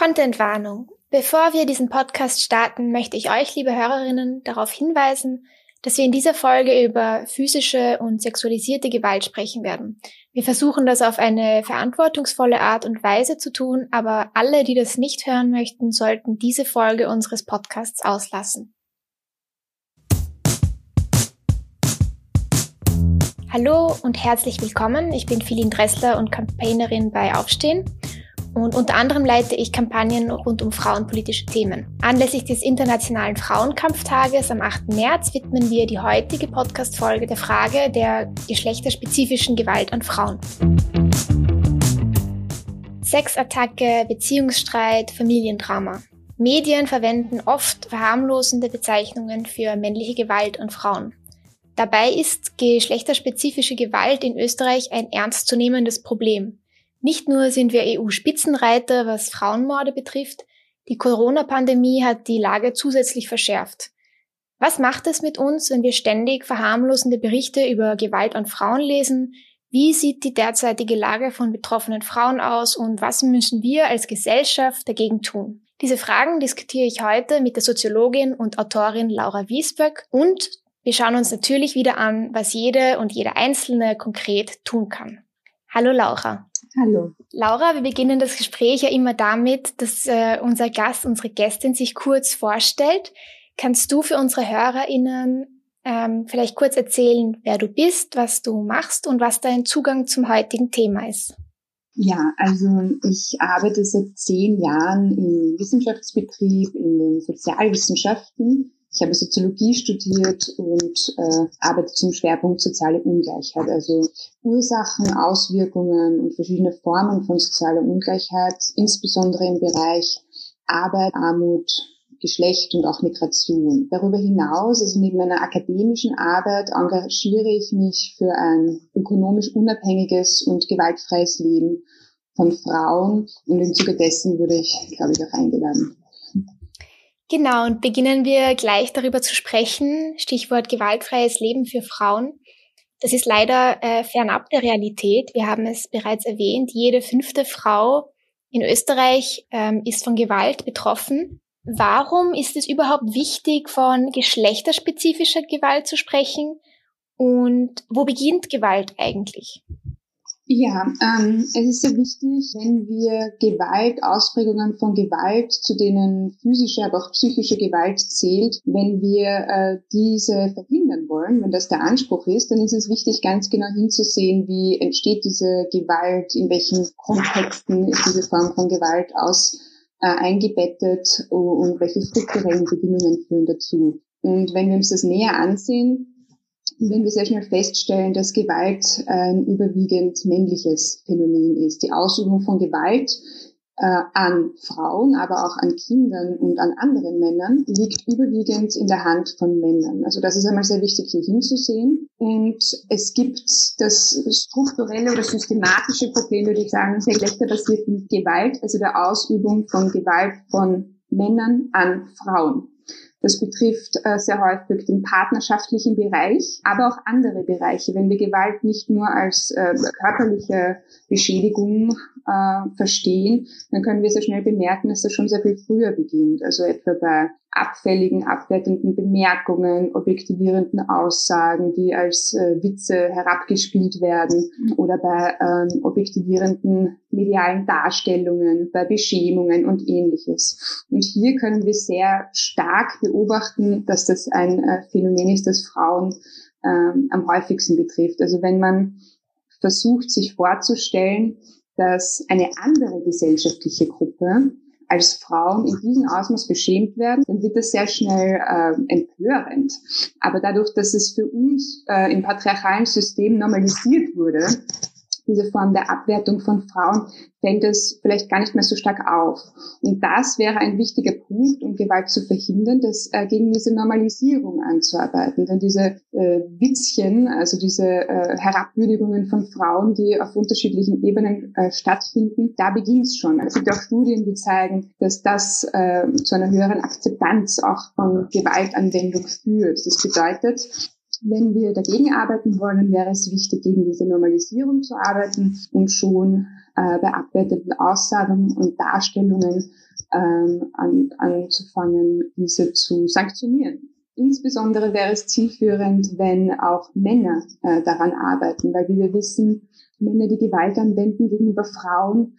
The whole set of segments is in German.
Contentwarnung. Bevor wir diesen Podcast starten, möchte ich euch, liebe Hörerinnen, darauf hinweisen, dass wir in dieser Folge über physische und sexualisierte Gewalt sprechen werden. Wir versuchen das auf eine verantwortungsvolle Art und Weise zu tun, aber alle, die das nicht hören möchten, sollten diese Folge unseres Podcasts auslassen. Hallo und herzlich willkommen. Ich bin Philin Dressler und Campaignerin bei Aufstehen. Und unter anderem leite ich Kampagnen rund um frauenpolitische Themen. Anlässlich des Internationalen Frauenkampftages am 8. März widmen wir die heutige Podcast-Folge der Frage der geschlechterspezifischen Gewalt an Frauen. Sexattacke, Beziehungsstreit, Familiendrama. Medien verwenden oft verharmlosende Bezeichnungen für männliche Gewalt an Frauen. Dabei ist geschlechterspezifische Gewalt in Österreich ein ernstzunehmendes Problem. Nicht nur sind wir EU-Spitzenreiter, was Frauenmorde betrifft, die Corona-Pandemie hat die Lage zusätzlich verschärft. Was macht es mit uns, wenn wir ständig verharmlosende Berichte über Gewalt an Frauen lesen? Wie sieht die derzeitige Lage von betroffenen Frauen aus und was müssen wir als Gesellschaft dagegen tun? Diese Fragen diskutiere ich heute mit der Soziologin und Autorin Laura Wiesböck und wir schauen uns natürlich wieder an, was jede und jeder Einzelne konkret tun kann. Hallo Laura. Hallo. Laura, wir beginnen das Gespräch ja immer damit, dass äh, unser Gast, unsere Gästin sich kurz vorstellt. Kannst du für unsere HörerInnen ähm, vielleicht kurz erzählen, wer du bist, was du machst und was dein Zugang zum heutigen Thema ist? Ja, also ich arbeite seit zehn Jahren im Wissenschaftsbetrieb, in den Sozialwissenschaften ich habe Soziologie studiert und äh, arbeite zum Schwerpunkt soziale Ungleichheit, also Ursachen, Auswirkungen und verschiedene Formen von sozialer Ungleichheit, insbesondere im Bereich Arbeit, Armut, Geschlecht und auch Migration. Darüber hinaus, also neben meiner akademischen Arbeit, engagiere ich mich für ein ökonomisch unabhängiges und gewaltfreies Leben von Frauen und im Zuge dessen wurde ich, glaube ich, auch eingeladen. Genau, und beginnen wir gleich darüber zu sprechen. Stichwort gewaltfreies Leben für Frauen. Das ist leider äh, fernab der Realität. Wir haben es bereits erwähnt. Jede fünfte Frau in Österreich ähm, ist von Gewalt betroffen. Warum ist es überhaupt wichtig, von geschlechterspezifischer Gewalt zu sprechen? Und wo beginnt Gewalt eigentlich? Ja, ähm, es ist sehr wichtig, wenn wir Gewalt, Ausprägungen von Gewalt, zu denen physische, aber auch psychische Gewalt zählt, wenn wir äh, diese verhindern wollen, wenn das der Anspruch ist, dann ist es wichtig, ganz genau hinzusehen, wie entsteht diese Gewalt, in welchen Kontexten ist diese Form von Gewalt aus äh, eingebettet und welche strukturellen Bedingungen führen dazu. Und wenn wir uns das näher ansehen, wenn wir sehr schnell feststellen, dass Gewalt ein überwiegend männliches Phänomen ist. Die Ausübung von Gewalt äh, an Frauen, aber auch an Kindern und an anderen Männern liegt überwiegend in der Hand von Männern. Also das ist einmal sehr wichtig hier hinzusehen. Und es gibt das strukturelle oder systematische Problem, würde ich sagen, geschlechterbasierten Gewalt, also der Ausübung von Gewalt von Männern an Frauen. Das betrifft äh, sehr häufig den partnerschaftlichen Bereich, aber auch andere Bereiche. Wenn wir Gewalt nicht nur als äh, körperliche Beschädigung äh, verstehen, dann können wir sehr schnell bemerken, dass das schon sehr viel früher beginnt. Also etwa bei abfälligen, abwertenden Bemerkungen, objektivierenden Aussagen, die als äh, Witze herabgespielt werden oder bei ähm, objektivierenden medialen Darstellungen, bei Beschämungen und ähnliches. Und hier können wir sehr stark beobachten, dass das ein äh, Phänomen ist, das Frauen ähm, am häufigsten betrifft. Also wenn man versucht, sich vorzustellen, dass eine andere gesellschaftliche Gruppe als Frauen in diesem Ausmaß beschämt werden, dann wird das sehr schnell äh, empörend. Aber dadurch, dass es für uns äh, im patriarchalen System normalisiert wurde, diese Form der Abwertung von Frauen, fällt es vielleicht gar nicht mehr so stark auf. Und das wäre ein wichtiger Punkt, um Gewalt zu verhindern, das äh, gegen diese Normalisierung anzuarbeiten. Denn diese äh, Witzchen, also diese äh, Herabwürdigungen von Frauen, die auf unterschiedlichen Ebenen äh, stattfinden, da beginnt es schon. Es gibt auch Studien, die zeigen, dass das äh, zu einer höheren Akzeptanz auch von Gewaltanwendung führt. Das bedeutet, wenn wir dagegen arbeiten wollen, wäre es wichtig, gegen diese Normalisierung zu arbeiten und schon äh, bei abwertenden Aussagen und Darstellungen ähm, an, anzufangen, diese zu sanktionieren. Insbesondere wäre es zielführend, wenn auch Männer äh, daran arbeiten, weil wie wir wissen, Männer, die Gewalt anwenden gegenüber Frauen,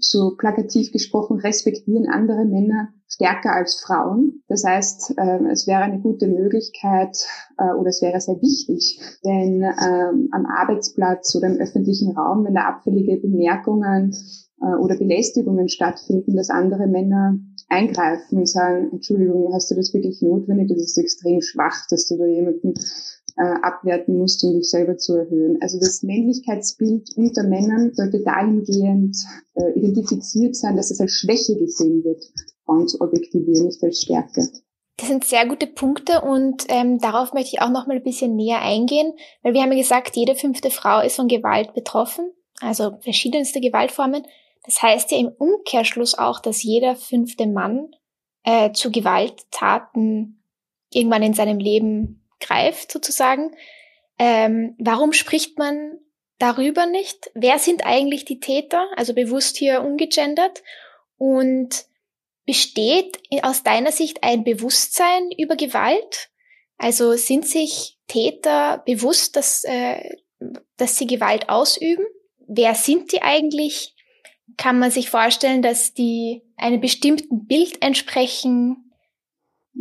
so plakativ gesprochen, respektieren andere Männer stärker als Frauen. Das heißt, äh, es wäre eine gute Möglichkeit äh, oder es wäre sehr wichtig, wenn ähm, am Arbeitsplatz oder im öffentlichen Raum, wenn da abfällige Bemerkungen oder Belästigungen stattfinden, dass andere Männer eingreifen und sagen, Entschuldigung, hast du das wirklich notwendig? Das ist extrem schwach, dass du da jemanden äh, abwerten musst, um dich selber zu erhöhen. Also das Männlichkeitsbild unter Männern sollte dahingehend äh, identifiziert sein, dass es als Schwäche gesehen wird, Frauen zu objektivieren, nicht als Stärke. Das sind sehr gute Punkte und ähm, darauf möchte ich auch noch mal ein bisschen näher eingehen, weil wir haben ja gesagt, jede fünfte Frau ist von Gewalt betroffen, also verschiedenste Gewaltformen. Das heißt ja im Umkehrschluss auch, dass jeder fünfte Mann äh, zu Gewalttaten irgendwann in seinem Leben greift, sozusagen. Ähm, warum spricht man darüber nicht? Wer sind eigentlich die Täter? Also bewusst hier ungegendert. Und besteht aus deiner Sicht ein Bewusstsein über Gewalt? Also sind sich Täter bewusst, dass, äh, dass sie Gewalt ausüben? Wer sind die eigentlich? Kann man sich vorstellen, dass die einem bestimmten Bild entsprechen?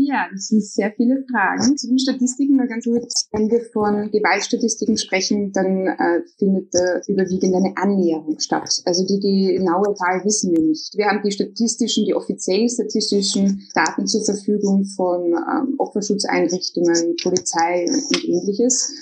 Ja, das sind sehr viele Fragen. Zu den Statistiken nur ganz kurz. Wenn wir von Gewaltstatistiken sprechen, dann äh, findet äh, überwiegend eine Annäherung statt. Also die genaue Zahl wissen wir nicht. Wir haben die statistischen, die offiziellen statistischen Daten zur Verfügung von ähm, Opferschutzeinrichtungen, Polizei und ähnliches.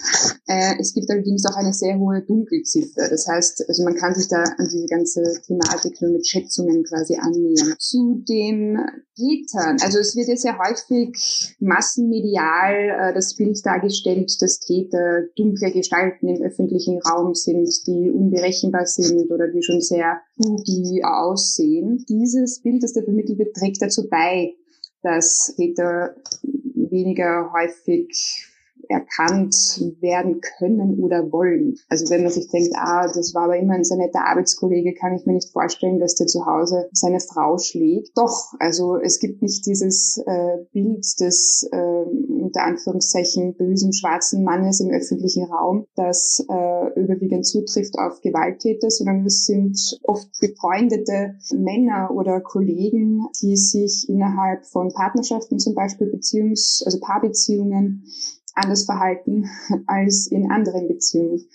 Äh, es gibt allerdings auch eine sehr hohe Dunkelziffer. Das heißt, also man kann sich da an diese ganze Thematik nur mit Schätzungen quasi annähern. Zu den Tätern, also es wird ja sehr häufig häufig massenmedial äh, das Bild dargestellt, dass Täter dunkle Gestalten im öffentlichen Raum sind, die unberechenbar sind oder die schon sehr spooky aussehen. Dieses Bild, das da vermittelt wird, trägt dazu bei, dass Täter weniger häufig erkannt werden können oder wollen. Also wenn man sich denkt, ah, das war aber immer ein sehr netter Arbeitskollege, kann ich mir nicht vorstellen, dass der zu Hause seine Frau schlägt. Doch, also es gibt nicht dieses äh, Bild des äh, unter Anführungszeichen bösen schwarzen Mannes im öffentlichen Raum, das äh, überwiegend zutrifft auf Gewalttäter, sondern es sind oft befreundete Männer oder Kollegen, die sich innerhalb von Partnerschaften zum Beispiel Beziehungs-, also Paarbeziehungen anders verhalten als in anderen Beziehungen.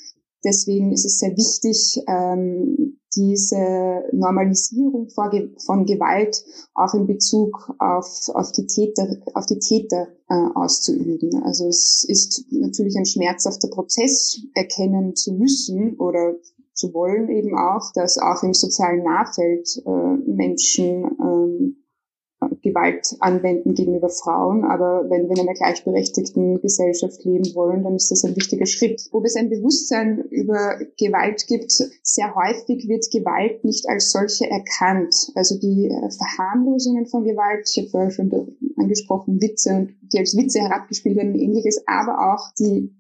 Deswegen ist es sehr wichtig, ähm, diese Normalisierung von Gewalt auch in Bezug auf, auf die Täter, auf die Täter äh, auszuüben. Also es ist natürlich ein schmerzhafter Prozess, erkennen zu müssen oder zu wollen eben auch, dass auch im sozialen Nahfeld äh, Menschen ähm, Gewalt anwenden gegenüber Frauen. Aber wenn wir in einer gleichberechtigten Gesellschaft leben wollen, dann ist das ein wichtiger Schritt. Ob es ein Bewusstsein über Gewalt gibt, sehr häufig wird Gewalt nicht als solche erkannt. Also die äh, Verharmlosungen von Gewalt, ich habe vorher schon angesprochen, Witze, die als Witze herabgespielt werden und ähnliches, aber auch die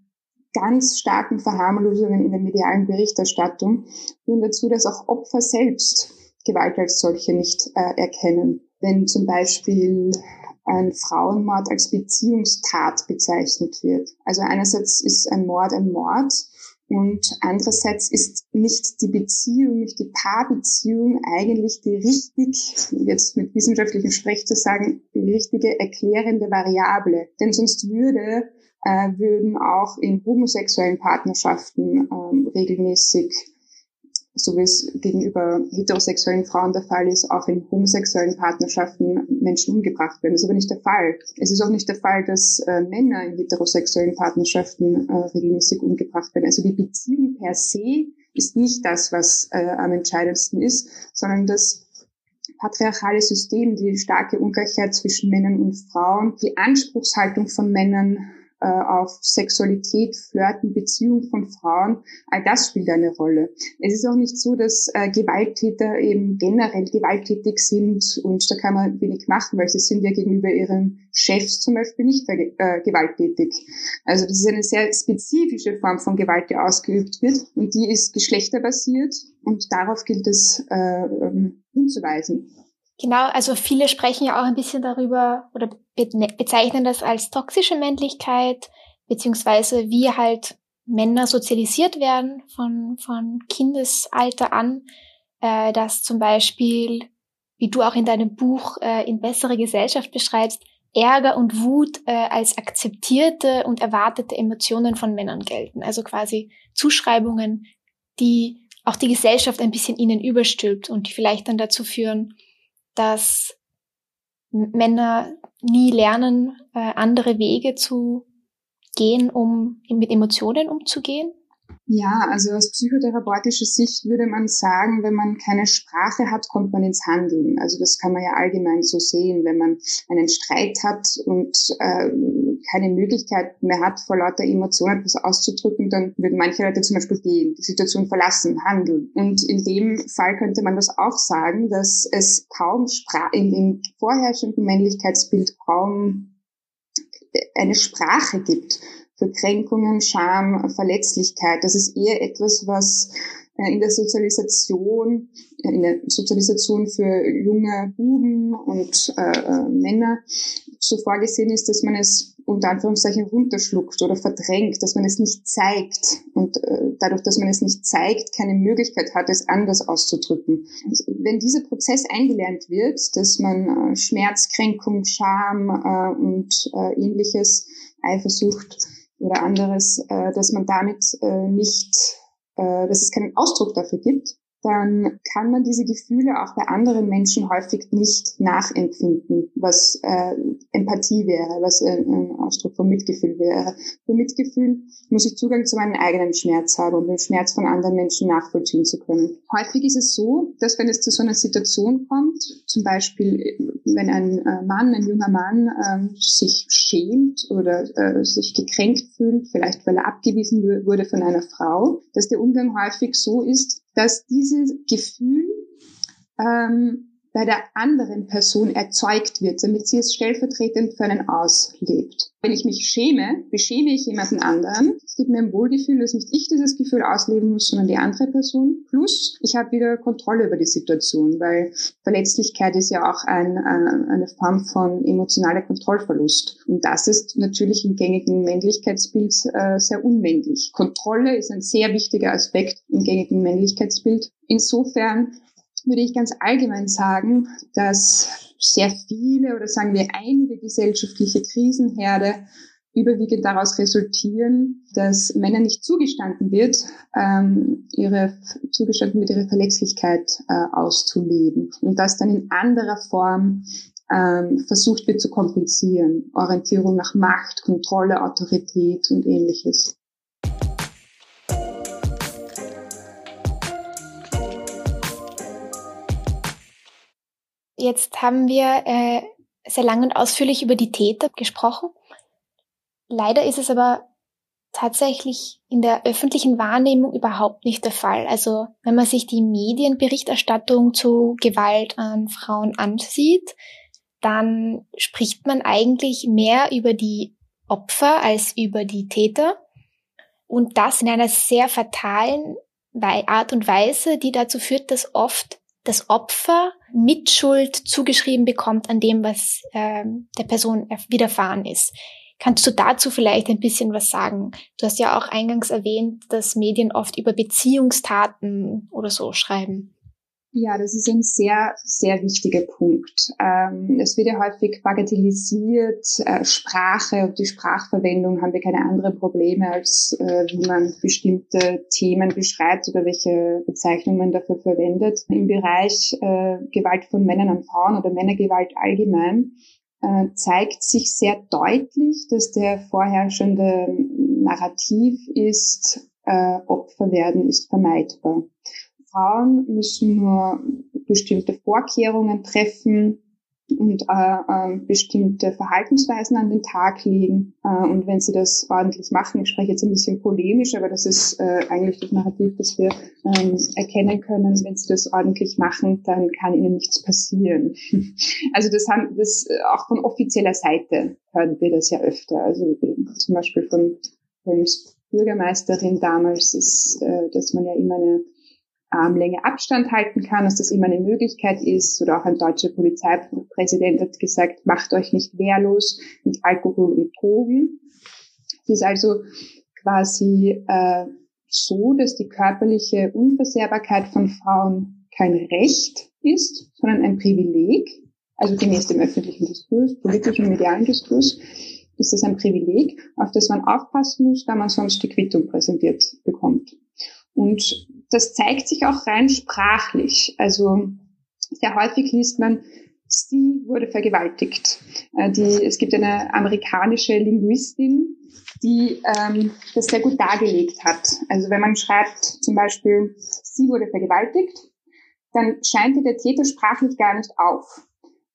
ganz starken Verharmlosungen in der medialen Berichterstattung führen dazu, dass auch Opfer selbst Gewalt als solche nicht äh, erkennen wenn zum Beispiel ein Frauenmord als Beziehungstat bezeichnet wird. Also einerseits ist ein Mord ein Mord und andererseits ist nicht die Beziehung, nicht die Paarbeziehung eigentlich die richtig, jetzt mit wissenschaftlichem Sprech zu sagen, die richtige erklärende Variable. Denn sonst würde, äh, würden auch in homosexuellen Partnerschaften ähm, regelmäßig so wie es gegenüber heterosexuellen Frauen der Fall ist, auch in homosexuellen Partnerschaften Menschen umgebracht werden. Das ist aber nicht der Fall. Es ist auch nicht der Fall, dass äh, Männer in heterosexuellen Partnerschaften äh, regelmäßig umgebracht werden. Also die Beziehung per se ist nicht das, was äh, am entscheidendsten ist, sondern das patriarchale System, die starke Ungleichheit zwischen Männern und Frauen, die Anspruchshaltung von Männern auf Sexualität, Flirten, Beziehung von Frauen, all das spielt eine Rolle. Es ist auch nicht so, dass äh, Gewalttäter eben generell gewalttätig sind und da kann man wenig machen, weil sie sind ja gegenüber ihren Chefs zum Beispiel nicht äh, gewalttätig. Also das ist eine sehr spezifische Form von Gewalt, die ausgeübt wird und die ist geschlechterbasiert und darauf gilt es äh, ähm, hinzuweisen. Genau, also viele sprechen ja auch ein bisschen darüber oder bezeichnen das als toxische Männlichkeit, beziehungsweise wie halt Männer sozialisiert werden von, von Kindesalter an, äh, dass zum Beispiel, wie du auch in deinem Buch äh, in bessere Gesellschaft beschreibst, Ärger und Wut äh, als akzeptierte und erwartete Emotionen von Männern gelten. Also quasi Zuschreibungen, die auch die Gesellschaft ein bisschen ihnen überstülpt und die vielleicht dann dazu führen, dass Männer nie lernen, äh, andere Wege zu gehen, um mit Emotionen umzugehen? Ja, also aus psychotherapeutischer Sicht würde man sagen, wenn man keine Sprache hat, kommt man ins Handeln. Also das kann man ja allgemein so sehen. Wenn man einen Streit hat und äh, keine Möglichkeit mehr hat, vor lauter Emotionen etwas auszudrücken, dann würden manche Leute zum Beispiel gehen, die Situation verlassen, handeln. Und in dem Fall könnte man das auch sagen, dass es kaum Spra in dem vorherrschenden Männlichkeitsbild kaum eine Sprache gibt für Kränkungen, Scham, Verletzlichkeit. Das ist eher etwas, was äh, in der Sozialisation, äh, in der Sozialisation für junge Buben und äh, äh, Männer so vorgesehen ist, dass man es unter Anführungszeichen runterschluckt oder verdrängt, dass man es nicht zeigt und äh, dadurch, dass man es nicht zeigt, keine Möglichkeit hat, es anders auszudrücken. Wenn dieser Prozess eingelernt wird, dass man äh, Schmerz, Kränkung, Scham äh, und äh, ähnliches, Eifersucht oder anderes, äh, dass man damit äh, nicht, äh, dass es keinen Ausdruck dafür gibt, dann kann man diese Gefühle auch bei anderen Menschen häufig nicht nachempfinden, was äh, Empathie wäre, was ein, ein Ausdruck von Mitgefühl wäre. Für Mitgefühl muss ich Zugang zu meinem eigenen Schmerz haben, um den Schmerz von anderen Menschen nachvollziehen zu können. Häufig ist es so, dass wenn es zu so einer Situation kommt, zum Beispiel wenn ein äh, Mann, ein junger Mann äh, sich schämt oder äh, sich gekränkt fühlt, vielleicht weil er abgewiesen wurde von einer Frau, dass der Umgang häufig so ist, dass dieses Gefühl ähm, bei der anderen Person erzeugt wird, damit sie es stellvertretend für einen auslebt. Wenn ich mich schäme, beschäme ich jemanden anderen. Es gibt mir ein Wohlgefühl, dass nicht ich dieses Gefühl ausleben muss, sondern die andere Person. Plus, ich habe wieder Kontrolle über die Situation, weil Verletzlichkeit ist ja auch ein, äh, eine Form von emotionaler Kontrollverlust. Und das ist natürlich im gängigen Männlichkeitsbild äh, sehr unmännlich. Kontrolle ist ein sehr wichtiger Aspekt im gängigen Männlichkeitsbild. Insofern würde ich ganz allgemein sagen, dass sehr viele oder sagen wir einige gesellschaftliche Krisenherde überwiegend daraus resultieren, dass Männern nicht zugestanden wird, ähm, ihre zugestanden wird, ihre Verletzlichkeit äh, auszuleben und das dann in anderer Form ähm, versucht wird zu kompensieren. Orientierung nach Macht, Kontrolle, Autorität und ähnliches. Jetzt haben wir äh, sehr lang und ausführlich über die Täter gesprochen. Leider ist es aber tatsächlich in der öffentlichen Wahrnehmung überhaupt nicht der Fall. Also wenn man sich die Medienberichterstattung zu Gewalt an Frauen ansieht, dann spricht man eigentlich mehr über die Opfer als über die Täter. Und das in einer sehr fatalen Art und Weise, die dazu führt, dass oft das Opfer Mitschuld zugeschrieben bekommt an dem, was äh, der Person widerfahren ist. Kannst du dazu vielleicht ein bisschen was sagen? Du hast ja auch eingangs erwähnt, dass Medien oft über Beziehungstaten oder so schreiben. Ja, das ist ein sehr, sehr wichtiger Punkt. Ähm, es wird ja häufig bagatellisiert, äh, Sprache und die Sprachverwendung haben wir keine anderen Probleme, als äh, wie man bestimmte Themen beschreibt oder welche Bezeichnungen man dafür verwendet. Im Bereich äh, Gewalt von Männern an Frauen oder Männergewalt allgemein äh, zeigt sich sehr deutlich, dass der vorherrschende Narrativ ist, äh, Opfer werden ist vermeidbar. Frauen müssen nur bestimmte Vorkehrungen treffen und äh, äh, bestimmte Verhaltensweisen an den Tag legen. Äh, und wenn sie das ordentlich machen, ich spreche jetzt ein bisschen polemisch, aber das ist äh, eigentlich das Narrativ, das wir ähm, erkennen können, wenn sie das ordentlich machen, dann kann ihnen nichts passieren. also das haben das äh, auch von offizieller Seite hören wir das ja öfter. Also zum Beispiel von Kölns Bürgermeisterin damals ist, äh, dass man ja immer eine Armlänge Abstand halten kann, dass das immer eine Möglichkeit ist. Oder auch ein deutscher Polizeipräsident hat gesagt, macht euch nicht wehrlos mit Alkohol und Drogen. Es ist also quasi äh, so, dass die körperliche Unversehrbarkeit von Frauen kein Recht ist, sondern ein Privileg. Also gemäß dem öffentlichen Diskurs, politischen und medialen Diskurs ist das ein Privileg, auf das man aufpassen muss, da man sonst die Quittung präsentiert bekommt. Und das zeigt sich auch rein sprachlich. Also sehr häufig liest man, sie wurde vergewaltigt. Äh, die, es gibt eine amerikanische Linguistin, die ähm, das sehr gut dargelegt hat. Also wenn man schreibt zum Beispiel, sie wurde vergewaltigt, dann scheint der Täter sprachlich gar nicht auf.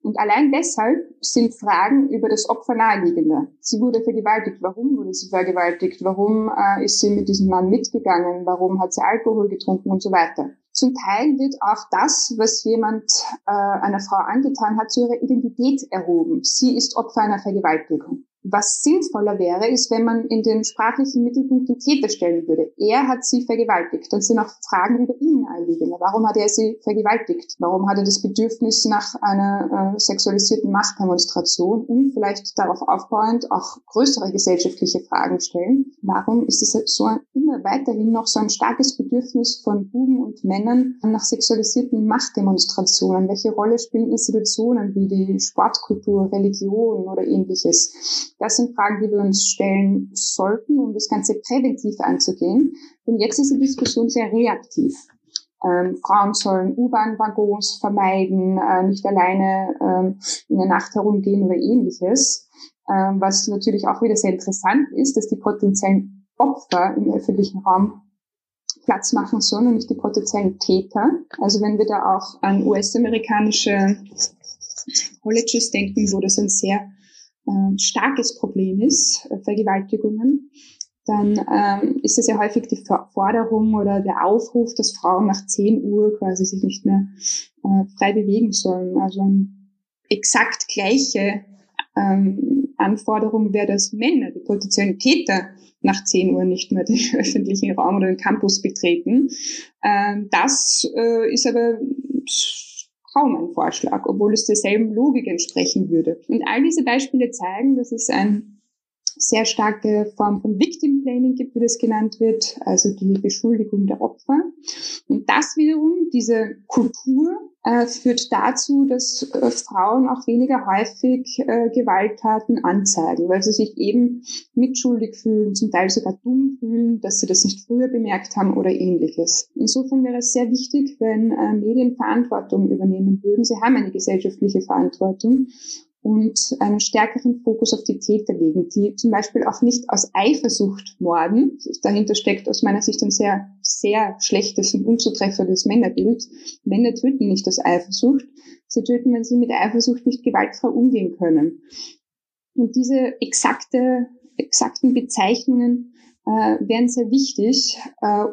Und allein deshalb sind Fragen über das Opfer naheliegender. Sie wurde vergewaltigt. Warum wurde sie vergewaltigt? Warum äh, ist sie mit diesem Mann mitgegangen? Warum hat sie Alkohol getrunken und so weiter? Zum Teil wird auch das, was jemand äh, einer Frau angetan hat, zu ihrer Identität erhoben. Sie ist Opfer einer Vergewaltigung. Was sinnvoller wäre, ist, wenn man in den sprachlichen Mittelpunkt den Täter stellen würde. Er hat sie vergewaltigt. Dann sind auch Fragen über ihn einliegender. Warum hat er sie vergewaltigt? Warum hat er das Bedürfnis nach einer äh, sexualisierten Machtdemonstration? Und vielleicht darauf aufbauend auch größere gesellschaftliche Fragen stellen. Warum ist es so ein, immer weiterhin noch so ein starkes Bedürfnis von Buben und Männern nach sexualisierten Machtdemonstrationen? Welche Rolle spielen Institutionen wie die Sportkultur, Religion oder ähnliches? Das sind Fragen, die wir uns stellen sollten, um das Ganze präventiv anzugehen. Denn jetzt ist die Diskussion sehr reaktiv. Ähm, Frauen sollen U-Bahn-Waggons vermeiden, äh, nicht alleine ähm, in der Nacht herumgehen oder ähnliches. Ähm, was natürlich auch wieder sehr interessant ist, dass die potenziellen Opfer im öffentlichen Raum Platz machen sollen und nicht die potenziellen Täter. Also wenn wir da auch an US-amerikanische Colleges denken, wo das ein sehr äh, starkes Problem ist, äh, Vergewaltigungen, dann ähm, ist es ja häufig die Forderung oder der Aufruf, dass Frauen nach 10 Uhr quasi sich nicht mehr äh, frei bewegen sollen. Also exakt gleiche ähm, Anforderung wäre, dass Männer, die potenziellen Täter, nach 10 Uhr nicht mehr den öffentlichen Raum oder den Campus betreten. Ähm, das äh, ist aber kaum ein Vorschlag, obwohl es derselben Logik entsprechen würde. Und all diese Beispiele zeigen, dass es eine sehr starke Form von Victim Blaming gibt, wie das genannt wird, also die Beschuldigung der Opfer. Und das wiederum, diese Kultur, äh, führt dazu, dass äh, Frauen auch weniger häufig äh, Gewalttaten anzeigen, weil sie sich eben mitschuldig fühlen, zum Teil sogar dumm fühlen, dass sie das nicht früher bemerkt haben oder ähnliches. Insofern wäre es sehr wichtig, wenn äh, Medien Verantwortung übernehmen würden. Sie haben eine gesellschaftliche Verantwortung und einen stärkeren Fokus auf die Täter legen, die zum Beispiel auch nicht aus Eifersucht morden. Dahinter steckt aus meiner Sicht ein sehr, sehr schlechtes und unzutreffendes Männerbild. Männer töten nicht aus Eifersucht. Sie töten, wenn sie mit Eifersucht nicht gewaltfrei umgehen können. Und diese exakte, exakten Bezeichnungen äh, wären sehr wichtig, äh,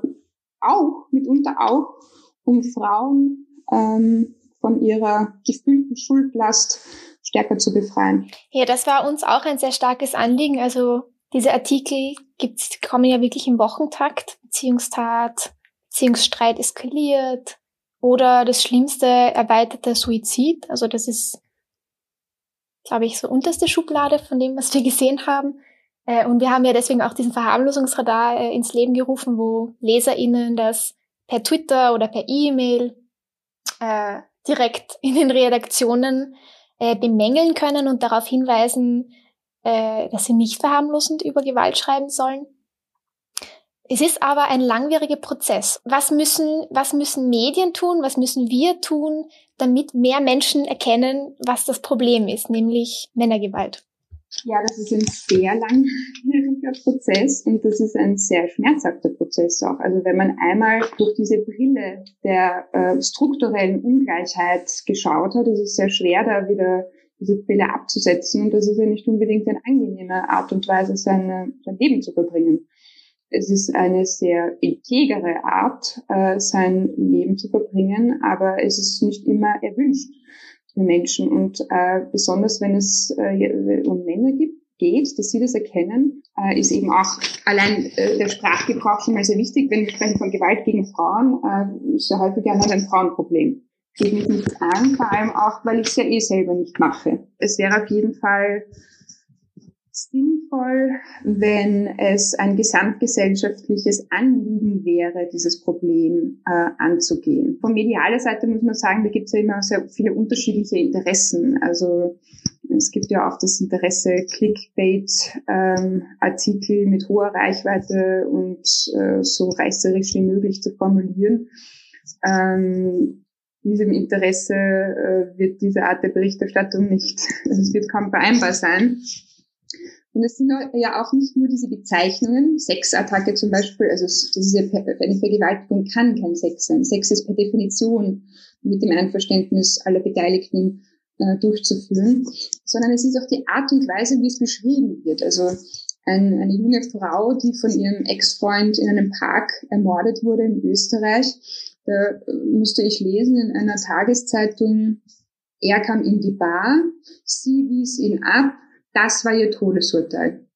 auch, mitunter auch, um Frauen ähm, von ihrer gefühlten Schuldlast stärker zu befreien. Ja, das war uns auch ein sehr starkes Anliegen. Also diese Artikel gibt's, kommen ja wirklich im Wochentakt. Beziehungstat, Beziehungsstreit eskaliert oder das Schlimmste, erweiterter Suizid. Also das ist, glaube ich, so unterste Schublade von dem, was wir gesehen haben. Äh, und wir haben ja deswegen auch diesen Verharmlosungsradar äh, ins Leben gerufen, wo LeserInnen das per Twitter oder per E-Mail äh, direkt in den Redaktionen äh, bemängeln können und darauf hinweisen, äh, dass sie nicht verharmlosend über Gewalt schreiben sollen. Es ist aber ein langwieriger Prozess. Was müssen, was müssen Medien tun? Was müssen wir tun, damit mehr Menschen erkennen, was das Problem ist, nämlich Männergewalt? Ja, das ist ein sehr langwieriger Prozess und das ist ein sehr schmerzhafter Prozess auch. Also wenn man einmal durch diese Brille der äh, strukturellen Ungleichheit geschaut hat, ist es sehr schwer, da wieder diese Brille abzusetzen und das ist ja nicht unbedingt eine angenehme Art und Weise, sein, sein Leben zu verbringen. Es ist eine sehr integere Art, äh, sein Leben zu verbringen, aber es ist nicht immer erwünscht für Menschen. Und äh, besonders wenn es äh, um Männer gibt, geht, dass sie das erkennen, äh, ist eben auch allein äh, der Sprachgebrauch schon mal sehr wichtig. Wenn wir sprechen von Gewalt gegen Frauen, äh, ist ja häufig ein Frauenproblem. Geht mich nichts an, vor allem auch, weil ich es ja eh selber nicht mache. Es wäre auf jeden Fall sinnvoll, wenn es ein gesamtgesellschaftliches Anliegen wäre, dieses Problem äh, anzugehen. Von medialer Seite muss man sagen, da gibt es ja immer sehr viele unterschiedliche Interessen. Also es gibt ja auch das Interesse, Clickbait-Artikel ähm, mit hoher Reichweite und äh, so reißerisch wie möglich zu formulieren. Ähm, diesem Interesse äh, wird diese Art der Berichterstattung nicht, also es wird kaum vereinbar sein. Und es sind ja auch nicht nur diese Bezeichnungen, Sexattacke zum Beispiel, also das ist ja, eine Vergewaltigung kann kein Sex sein. Sex ist per Definition mit dem Einverständnis aller Beteiligten äh, durchzuführen, sondern es ist auch die Art und Weise, wie es beschrieben wird. Also ein, eine junge Frau, die von ihrem Ex-Freund in einem Park ermordet wurde in Österreich, da musste ich lesen in einer Tageszeitung, er kam in die Bar, sie wies ihn ab, das war ihr Todesurteil.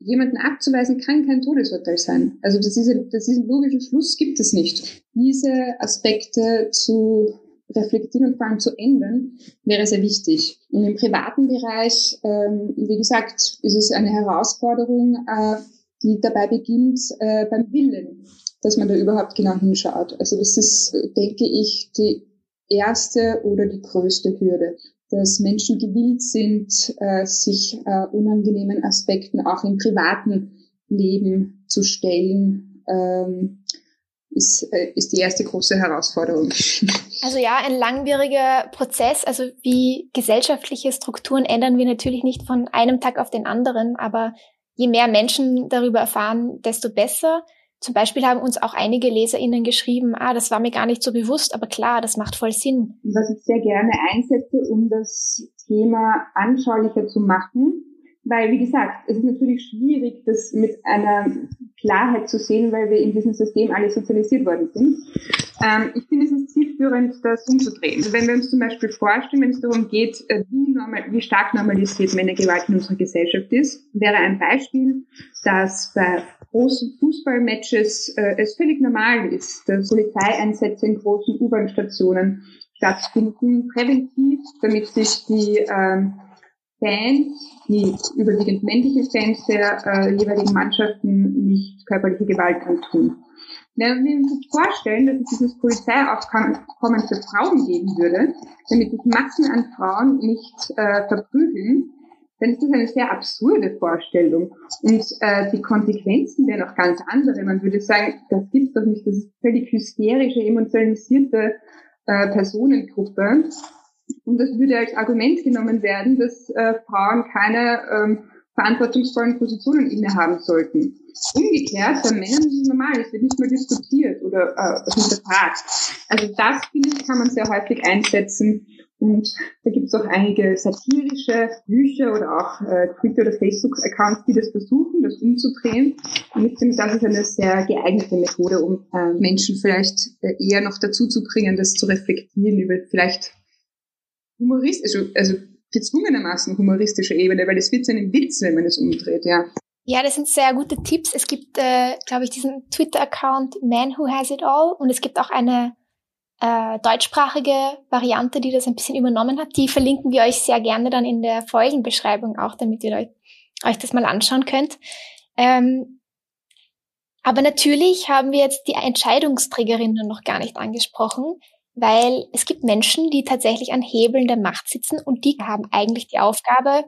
Jemanden abzuweisen kann kein Todesurteil sein. Also das ist, das ist ein logischer Schluss gibt es nicht. Diese Aspekte zu reflektieren und vor allem zu ändern, wäre sehr wichtig. Und im privaten Bereich, ähm, wie gesagt, ist es eine Herausforderung, äh, die dabei beginnt äh, beim Willen, dass man da überhaupt genau hinschaut. Also das ist, denke ich, die erste oder die größte Hürde dass Menschen gewillt sind, äh, sich äh, unangenehmen Aspekten auch im privaten Leben zu stellen, ähm, ist, äh, ist die erste große Herausforderung. Also ja, ein langwieriger Prozess. Also wie gesellschaftliche Strukturen ändern wir natürlich nicht von einem Tag auf den anderen, aber je mehr Menschen darüber erfahren, desto besser. Zum Beispiel haben uns auch einige LeserInnen geschrieben, ah, das war mir gar nicht so bewusst, aber klar, das macht voll Sinn. Was ich sehr gerne einsetze, um das Thema anschaulicher zu machen, weil, wie gesagt, es ist natürlich schwierig, das mit einer Klarheit zu sehen, weil wir in diesem System alle sozialisiert worden sind. Ähm, ich finde es ist zielführend, das umzudrehen. Also wenn wir uns zum Beispiel vorstellen, wenn es darum geht, äh, wie, normal, wie stark normalisiert Männergewalt in unserer Gesellschaft ist, wäre ein Beispiel, dass bei großen Fußballmatches äh, es völlig normal ist, dass Polizeieinsätze in großen U-Bahn-Stationen stattfinden, präventiv, damit sich die ähm, Fans, die überwiegend männliche Fans der äh, jeweiligen Mannschaften nicht körperliche Gewalt antun. Wenn wir uns vorstellen, dass es dieses Polizeiaufkommen für Frauen geben würde, damit sich Massen an Frauen nicht äh, verprügeln, dann ist das eine sehr absurde Vorstellung. Und äh, die Konsequenzen wären auch ganz andere. Man würde sagen, das gibt's doch nicht, das ist völlig hysterische, emotionalisierte äh, Personengruppe. Und das würde als Argument genommen werden, dass äh, Frauen keine ähm, verantwortungsvollen Positionen innehaben sollten. Umgekehrt, bei Männern ist es normal, es wird nicht mehr diskutiert oder äh, hinterfragt. Also das, finde ich, kann man sehr häufig einsetzen, und da gibt es auch einige satirische Bücher oder auch äh, Twitter- oder Facebook-Accounts, die das versuchen, das umzudrehen. Und ich finde, das ist eine sehr geeignete Methode, um äh, Menschen vielleicht äh, eher noch dazu zu bringen, das zu reflektieren über vielleicht humoristisch, also gezwungenermaßen humoristische Ebene, weil es wird zu einem Witz, wenn man es umdreht, ja. Ja, das sind sehr gute Tipps. Es gibt, äh, glaube ich, diesen Twitter-Account Man Who Has It All und es gibt auch eine äh, deutschsprachige Variante, die das ein bisschen übernommen hat. Die verlinken wir euch sehr gerne dann in der Folgenbeschreibung auch, damit ihr euch, euch das mal anschauen könnt. Ähm, aber natürlich haben wir jetzt die Entscheidungsträgerinnen noch gar nicht angesprochen, weil es gibt Menschen, die tatsächlich an Hebeln der Macht sitzen und die haben eigentlich die Aufgabe,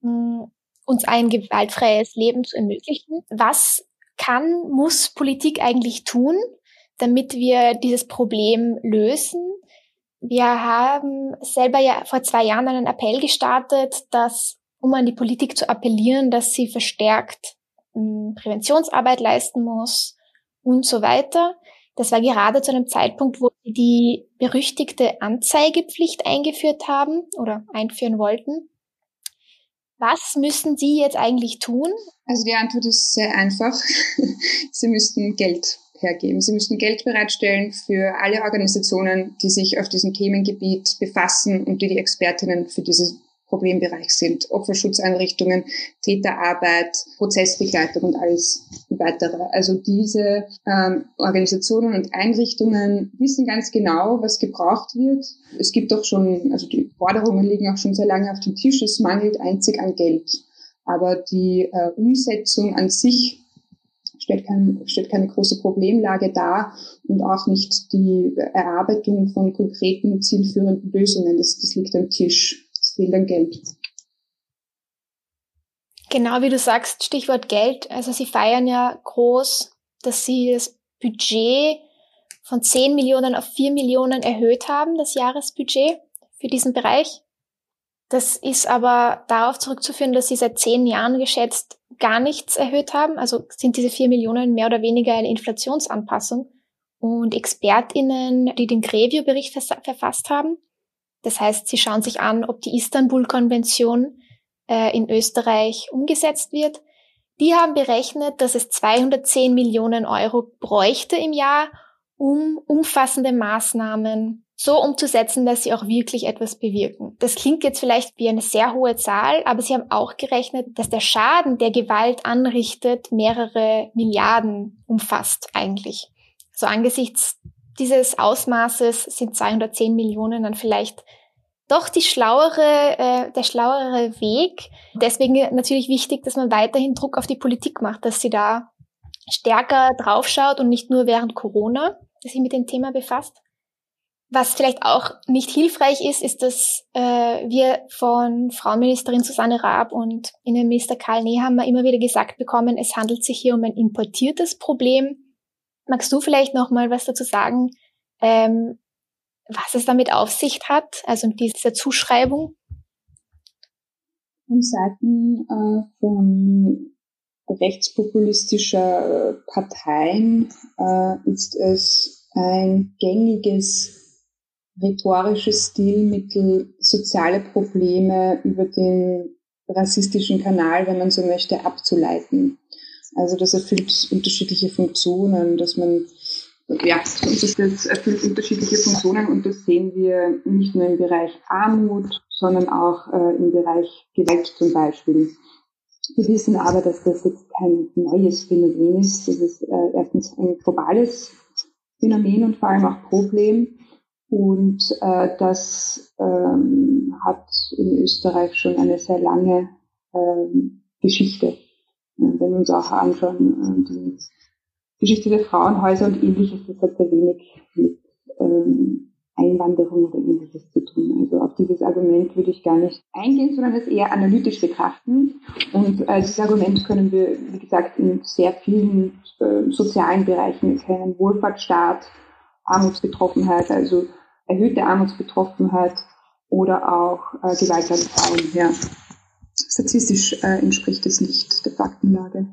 mh, uns ein gewaltfreies Leben zu ermöglichen. Was kann, muss Politik eigentlich tun, damit wir dieses Problem lösen. Wir haben selber ja vor zwei Jahren einen Appell gestartet, dass, um an die Politik zu appellieren, dass sie verstärkt hm, Präventionsarbeit leisten muss und so weiter. Das war gerade zu einem Zeitpunkt, wo sie die berüchtigte Anzeigepflicht eingeführt haben oder einführen wollten. Was müssen Sie jetzt eigentlich tun? Also die Antwort ist sehr einfach. sie müssten Geld hergeben. Sie müssten Geld bereitstellen für alle Organisationen, die sich auf diesem Themengebiet befassen und die die Expertinnen für dieses Problembereich sind. Opferschutzeinrichtungen, Täterarbeit, Prozessbegleitung und alles weitere. Also diese ähm, Organisationen und Einrichtungen wissen ganz genau, was gebraucht wird. Es gibt auch schon, also die Forderungen liegen auch schon sehr lange auf dem Tisch. Es mangelt einzig an Geld. Aber die äh, Umsetzung an sich stellt, kein, stellt keine große Problemlage dar und auch nicht die Erarbeitung von konkreten, zielführenden Lösungen. Das, das liegt am Tisch. An Geld. Genau wie du sagst, Stichwort Geld. Also Sie feiern ja groß, dass Sie das Budget von 10 Millionen auf 4 Millionen erhöht haben, das Jahresbudget für diesen Bereich. Das ist aber darauf zurückzuführen, dass Sie seit zehn Jahren geschätzt gar nichts erhöht haben. Also sind diese 4 Millionen mehr oder weniger eine Inflationsanpassung. Und ExpertInnen, die den Grevio-Bericht verfasst haben, das heißt, sie schauen sich an, ob die Istanbul-Konvention äh, in Österreich umgesetzt wird. Die haben berechnet, dass es 210 Millionen Euro bräuchte im Jahr, um umfassende Maßnahmen so umzusetzen, dass sie auch wirklich etwas bewirken. Das klingt jetzt vielleicht wie eine sehr hohe Zahl, aber sie haben auch gerechnet, dass der Schaden, der Gewalt anrichtet, mehrere Milliarden umfasst eigentlich. So angesichts dieses Ausmaßes sind 210 Millionen dann vielleicht doch die schlauere, äh, der schlauere Weg. Deswegen natürlich wichtig, dass man weiterhin Druck auf die Politik macht, dass sie da stärker draufschaut und nicht nur während Corona, sie mit dem Thema befasst. Was vielleicht auch nicht hilfreich ist, ist, dass äh, wir von Frauenministerin Susanne Raab und Innenminister Karl Nehammer immer wieder gesagt bekommen, es handelt sich hier um ein importiertes Problem. Magst du vielleicht noch mal was dazu sagen, ähm, was es damit auf sich hat, also diese Zuschreibung? Von Seiten äh, von rechtspopulistischer Parteien äh, ist es ein gängiges rhetorisches Stilmittel, soziale Probleme über den rassistischen Kanal, wenn man so möchte, abzuleiten. Also das erfüllt unterschiedliche Funktionen, dass man ja, das erfüllt unterschiedliche Funktionen und das sehen wir nicht nur im Bereich Armut, sondern auch äh, im Bereich Gewalt zum Beispiel. Wir wissen aber, dass das jetzt kein neues Phänomen ist. Das ist äh, erstens ein globales Phänomen und vor allem auch Problem. Und äh, das ähm, hat in Österreich schon eine sehr lange ähm, Geschichte. Wenn wir uns auch anschauen, äh, die Geschichte der Frauenhäuser und ähnliches, das hat sehr wenig mit ähm, Einwanderung oder ähnliches zu tun. Also auf dieses Argument würde ich gar nicht eingehen, sondern es eher analytisch betrachten. Und dieses Argument können wir, wie gesagt, in sehr vielen äh, sozialen Bereichen erkennen. Wohlfahrtsstaat, Armutsbetroffenheit, also erhöhte Armutsbetroffenheit oder auch äh, Gewalt an Frauen. Ja. Statistisch äh, entspricht es nicht der Faktenlage.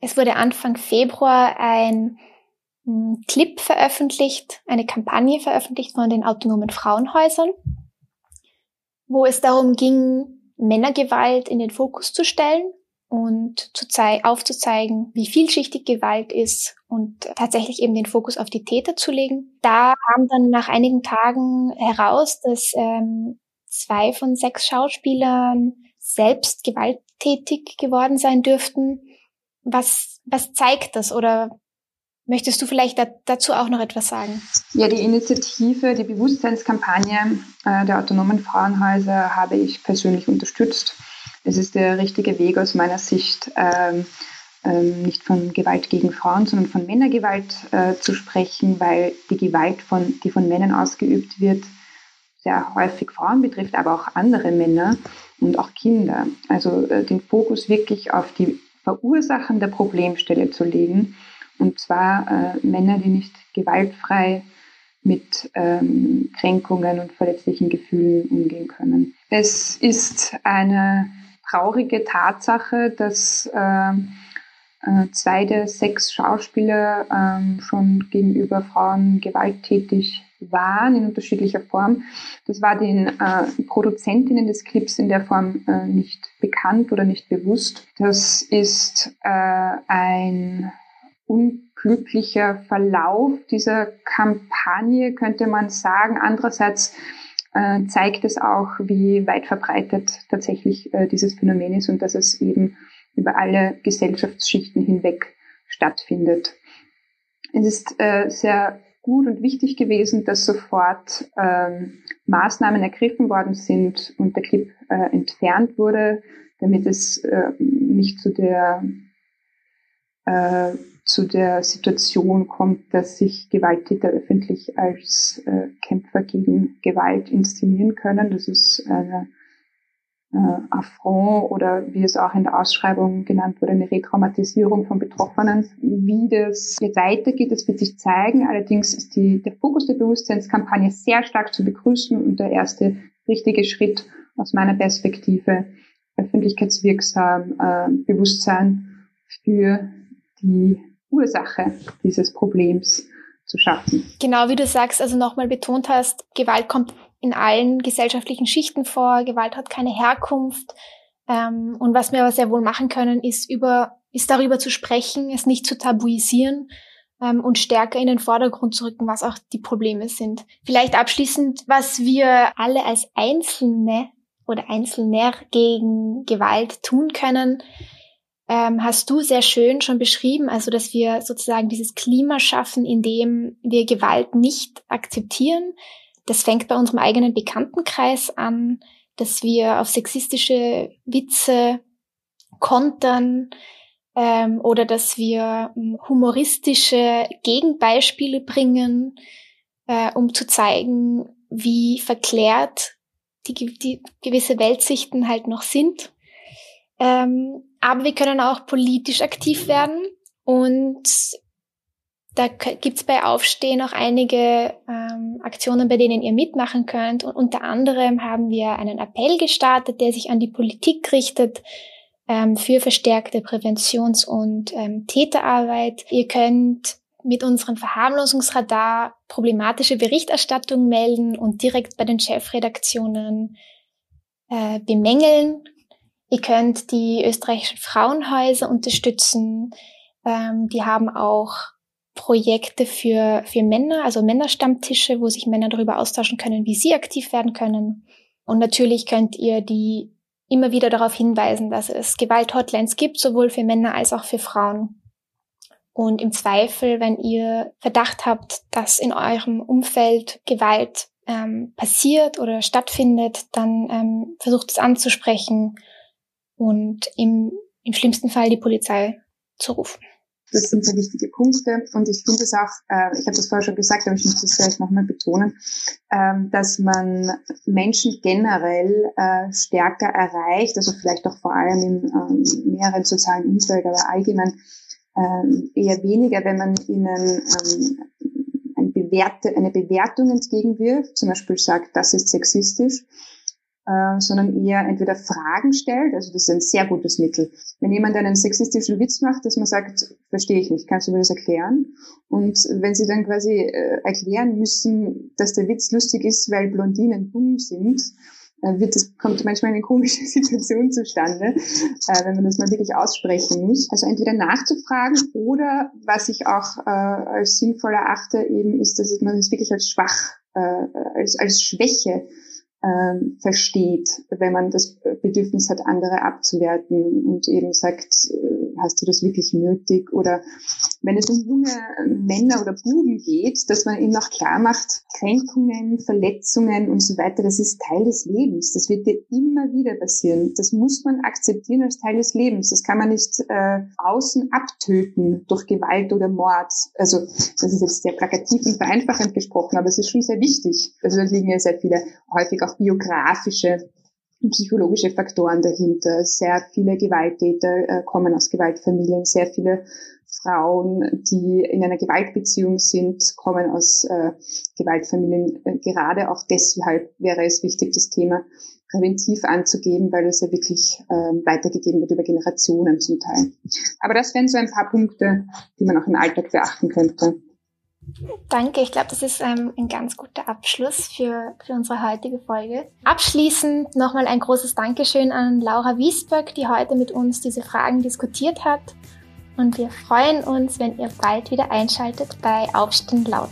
Es wurde Anfang Februar ein hm, Clip veröffentlicht, eine Kampagne veröffentlicht von den autonomen Frauenhäusern, wo es darum ging, Männergewalt in den Fokus zu stellen und zu aufzuzeigen, wie vielschichtig Gewalt ist und tatsächlich eben den Fokus auf die Täter zu legen. Da kam dann nach einigen Tagen heraus, dass ähm, zwei von sechs Schauspielern selbst gewalttätig geworden sein dürften was, was zeigt das oder möchtest du vielleicht da, dazu auch noch etwas sagen? Ja, die Initiative, die Bewusstseinskampagne äh, der autonomen Frauenhäuser habe ich persönlich unterstützt. Es ist der richtige Weg aus meiner Sicht, ähm, ähm, nicht von Gewalt gegen Frauen, sondern von Männergewalt äh, zu sprechen, weil die Gewalt, von, die von Männern ausgeübt wird, sehr häufig Frauen betrifft, aber auch andere Männer und auch Kinder. Also äh, den Fokus wirklich auf die Verursachen der Problemstelle zu legen. Und zwar äh, Männer, die nicht gewaltfrei mit ähm, Kränkungen und verletzlichen Gefühlen umgehen können. Es ist eine traurige Tatsache, dass äh, äh, zwei der sechs Schauspieler äh, schon gegenüber Frauen gewalttätig waren in unterschiedlicher Form. Das war den äh, Produzentinnen des Clips in der Form äh, nicht bekannt oder nicht bewusst. Das ist äh, ein un glücklicher Verlauf dieser Kampagne, könnte man sagen. Andererseits äh, zeigt es auch, wie weit verbreitet tatsächlich äh, dieses Phänomen ist und dass es eben über alle Gesellschaftsschichten hinweg stattfindet. Es ist äh, sehr gut und wichtig gewesen, dass sofort ähm, Maßnahmen ergriffen worden sind und der Clip äh, entfernt wurde, damit es äh, nicht zu der äh, zu der Situation kommt, dass sich Gewalttäter öffentlich als äh, Kämpfer gegen Gewalt inszenieren können. Das ist eine äh, Affront oder wie es auch in der Ausschreibung genannt wurde, eine Retraumatisierung von Betroffenen. Wie das jetzt weitergeht, das wird sich zeigen. Allerdings ist die, der Fokus der Bewusstseinskampagne sehr stark zu begrüßen und der erste richtige Schritt aus meiner Perspektive öffentlichkeitswirksam äh, Bewusstsein für die Ursache dieses Problems zu schaffen. Genau wie du sagst, also nochmal betont hast, Gewalt kommt in allen gesellschaftlichen Schichten vor, Gewalt hat keine Herkunft. Ähm, und was wir aber sehr wohl machen können, ist über, ist darüber zu sprechen, es nicht zu tabuisieren ähm, und stärker in den Vordergrund zu rücken, was auch die Probleme sind. Vielleicht abschließend, was wir alle als Einzelne oder Einzelner gegen Gewalt tun können, ähm, hast du sehr schön schon beschrieben, also dass wir sozusagen dieses Klima schaffen, in dem wir Gewalt nicht akzeptieren. Das fängt bei unserem eigenen Bekanntenkreis an, dass wir auf sexistische Witze kontern ähm, oder dass wir ähm, humoristische Gegenbeispiele bringen, äh, um zu zeigen, wie verklärt die, die gewisse Weltsichten halt noch sind. Ähm, aber wir können auch politisch aktiv werden und da gibt's bei Aufstehen auch einige ähm, Aktionen, bei denen ihr mitmachen könnt. Und unter anderem haben wir einen Appell gestartet, der sich an die Politik richtet ähm, für verstärkte Präventions- und ähm, Täterarbeit. Ihr könnt mit unserem Verharmlosungsradar problematische Berichterstattung melden und direkt bei den Chefredaktionen äh, bemängeln. Ihr könnt die österreichischen Frauenhäuser unterstützen. Ähm, die haben auch Projekte für, für Männer, also Männerstammtische, wo sich Männer darüber austauschen können, wie sie aktiv werden können. Und natürlich könnt ihr die immer wieder darauf hinweisen, dass es Gewalt-Hotlines gibt, sowohl für Männer als auch für Frauen. Und im Zweifel, wenn ihr Verdacht habt, dass in eurem Umfeld Gewalt ähm, passiert oder stattfindet, dann ähm, versucht es anzusprechen und im, im schlimmsten Fall die Polizei zu rufen. Das sind sehr wichtige Punkte und ich finde es auch, äh, ich habe das vorher schon gesagt, aber ich muss das vielleicht nochmal betonen, ähm, dass man Menschen generell äh, stärker erreicht, also vielleicht auch vor allem im ähm, näheren sozialen Umfeld, aber allgemein ähm, eher weniger, wenn man ihnen ähm, eine, Bewerte, eine Bewertung entgegenwirft, zum Beispiel sagt, das ist sexistisch, äh, sondern eher entweder Fragen stellt, also das ist ein sehr gutes Mittel. Wenn jemand einen sexistischen Witz macht, dass man sagt, verstehe ich nicht, kannst du mir das erklären? Und wenn sie dann quasi äh, erklären müssen, dass der Witz lustig ist, weil Blondinen dumm sind, äh, wird das, kommt manchmal eine komische Situation zustande, wenn man das mal wirklich aussprechen muss. Also entweder nachzufragen oder was ich auch als sinnvoll erachte, eben ist, dass man es wirklich als schwach, als, als Schwäche ähm, versteht, wenn man das Bedürfnis hat, andere abzuwerten und eben sagt, äh, hast du das wirklich nötig? Oder wenn es um junge Männer oder Buben geht, dass man ihnen auch klar macht, Kränkungen, Verletzungen und so weiter, das ist Teil des Lebens. Das wird dir immer wieder passieren. Das muss man akzeptieren als Teil des Lebens. Das kann man nicht äh, außen abtöten durch Gewalt oder Mord. Also das ist jetzt sehr plakativ und vereinfachend gesprochen, aber es ist schon sehr wichtig. Also da liegen ja sehr viele, häufig auch biografische psychologische Faktoren dahinter. Sehr viele Gewalttäter äh, kommen aus Gewaltfamilien, sehr viele Frauen, die in einer Gewaltbeziehung sind, kommen aus äh, Gewaltfamilien. Äh, gerade auch deshalb wäre es wichtig, das Thema präventiv anzugeben, weil es ja wirklich äh, weitergegeben wird über Generationen zum Teil. Aber das wären so ein paar Punkte, die man auch im Alltag beachten könnte. Danke, ich glaube, das ist ähm, ein ganz guter Abschluss für, für unsere heutige Folge. Abschließend nochmal ein großes Dankeschön an Laura Wiesberg, die heute mit uns diese Fragen diskutiert hat. Und wir freuen uns, wenn ihr bald wieder einschaltet bei Aufstehen laut.